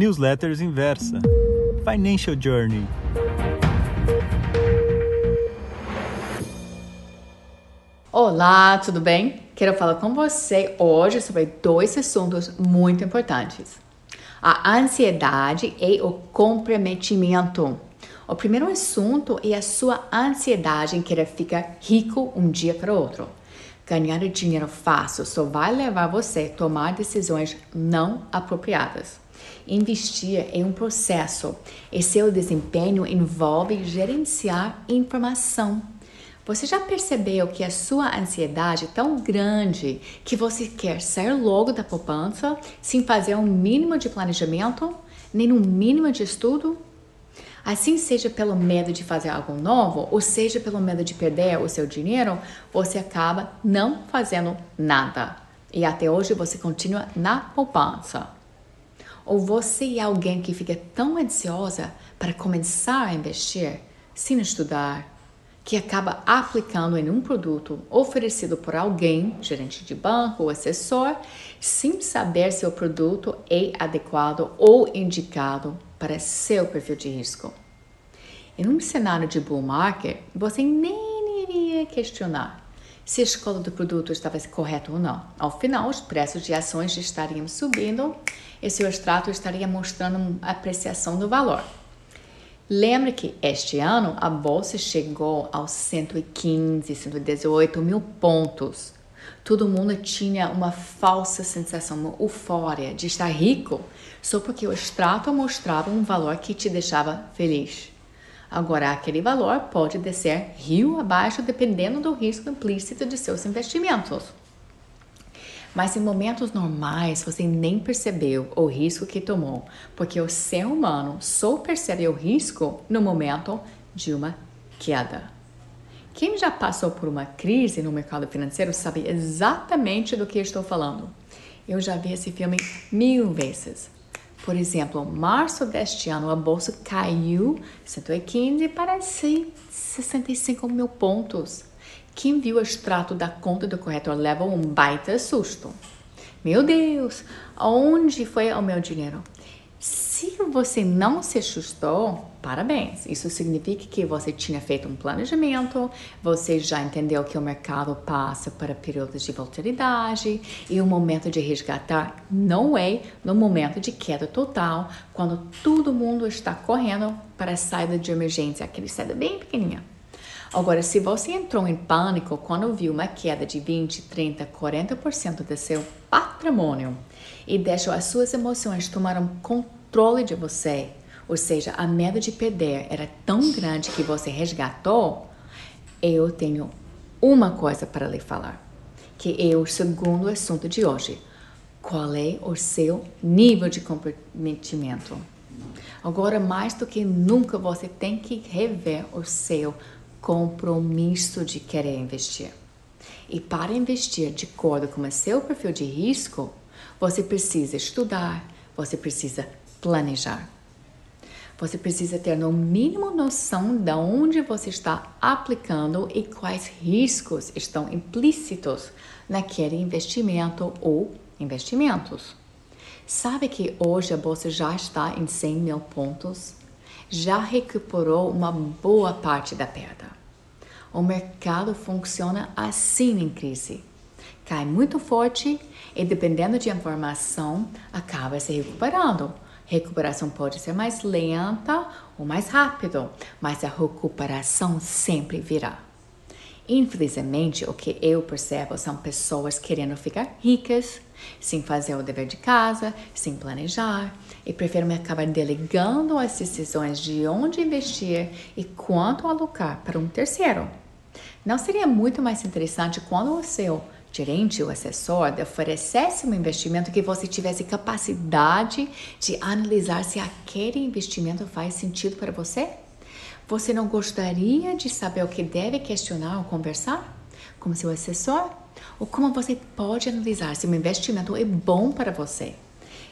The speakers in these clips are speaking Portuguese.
Newsletters Inversa Financial Journey. Olá, tudo bem? Quero falar com você hoje sobre dois assuntos muito importantes: a ansiedade e o comprometimento. O primeiro assunto é a sua ansiedade em querer ficar rico um dia para o outro. Ganhar dinheiro fácil só vai levar você a tomar decisões não apropriadas. Investir é um processo e seu desempenho envolve gerenciar informação você já percebeu que a sua ansiedade é tão grande que você quer sair logo da poupança sem fazer um mínimo de planejamento, nem um mínimo de estudo? Assim, seja pelo medo de fazer algo novo, ou seja pelo medo de perder o seu dinheiro, você acaba não fazendo nada. E até hoje você continua na poupança. Ou você é alguém que fica tão ansiosa para começar a investir sem estudar, que acaba aplicando em um produto oferecido por alguém, gerente de banco ou assessor, sem saber se o produto é adequado ou indicado para seu perfil de risco. Em um cenário de bull market, você nem iria questionar se a escolha do produto estava correta ou não. Ao final, os preços de ações estariam subindo e seu extrato estaria mostrando apreciação do valor. Lembre que este ano a bolsa chegou aos 115, 118 mil pontos. Todo mundo tinha uma falsa sensação, uma eufória de estar rico só porque o extrato mostrava um valor que te deixava feliz. Agora, aquele valor pode descer rio abaixo dependendo do risco implícito de seus investimentos. Mas em momentos normais você nem percebeu o risco que tomou, porque o ser humano só percebe o risco no momento de uma queda. Quem já passou por uma crise no mercado financeiro sabe exatamente do que estou falando. Eu já vi esse filme mil vezes. Por exemplo, em março deste ano, a bolsa caiu 115 para 65 mil pontos. Quem viu o extrato da conta do corretor leva um baita susto. Meu Deus, onde foi o meu dinheiro? Se você não se assustou, parabéns. Isso significa que você tinha feito um planejamento, você já entendeu que o mercado passa para períodos de volatilidade e o momento de resgatar não é no momento de queda total, quando todo mundo está correndo para a saída de emergência, aquele saída bem pequenininha. Agora, se você entrou em pânico quando viu uma queda de 20, 30, 40% do seu patrimônio e deixou as suas emoções tomaram controle de você, ou seja, a medo de perder era tão grande que você resgatou, eu tenho uma coisa para lhe falar, que é o segundo assunto de hoje. Qual é o seu nível de comprometimento? Agora, mais do que nunca, você tem que rever o seu compromisso de querer investir. E para investir de acordo com o seu perfil de risco, você precisa estudar, você precisa planejar. Você precisa ter no mínimo noção de onde você está aplicando e quais riscos estão implícitos naquele investimento ou investimentos. Sabe que hoje a bolsa já está em 100 mil pontos? Já recuperou uma boa parte da perda. O mercado funciona assim em crise. Cai muito forte e, dependendo de informação, acaba se recuperando. Recuperação pode ser mais lenta ou mais rápido, mas a recuperação sempre virá. Infelizmente, o que eu percebo são pessoas querendo ficar ricas, sem fazer o dever de casa, sem planejar, e preferem acabar delegando as decisões de onde investir e quanto alocar para um terceiro. Não seria muito mais interessante quando o seu gerente ou assessor oferecesse um investimento que você tivesse capacidade de analisar se aquele investimento faz sentido para você? Você não gostaria de saber o que deve questionar ou conversar com seu assessor? Ou como você pode analisar se um investimento é bom para você?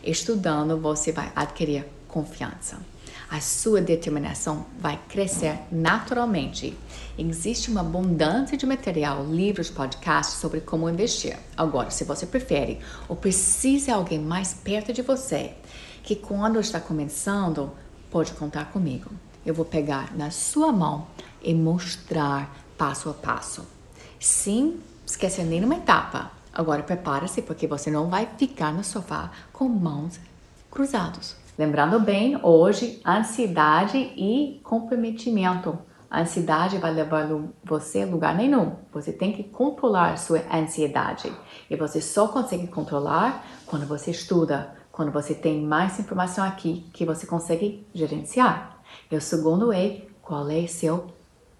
Estudando, você vai adquirir confiança a sua determinação vai crescer naturalmente. Existe uma abundância de material, livros, podcasts sobre como investir. Agora, se você prefere ou precisa alguém mais perto de você que quando está começando, pode contar comigo. Eu vou pegar na sua mão e mostrar passo a passo, sem esquecer nenhuma etapa. Agora prepare-se porque você não vai ficar no sofá com mãos cruzadas. Lembrando bem, hoje, ansiedade e comprometimento. A ansiedade vai levar você a lugar nenhum. Você tem que controlar sua ansiedade. E você só consegue controlar quando você estuda, quando você tem mais informação aqui que você consegue gerenciar. E o segundo é qual é seu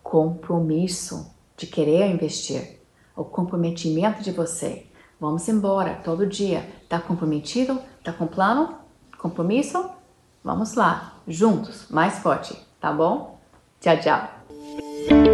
compromisso de querer investir, o comprometimento de você. Vamos embora todo dia. Tá comprometido? Tá com plano? Compromisso? Vamos lá, juntos, mais forte, tá bom? Tchau, tchau.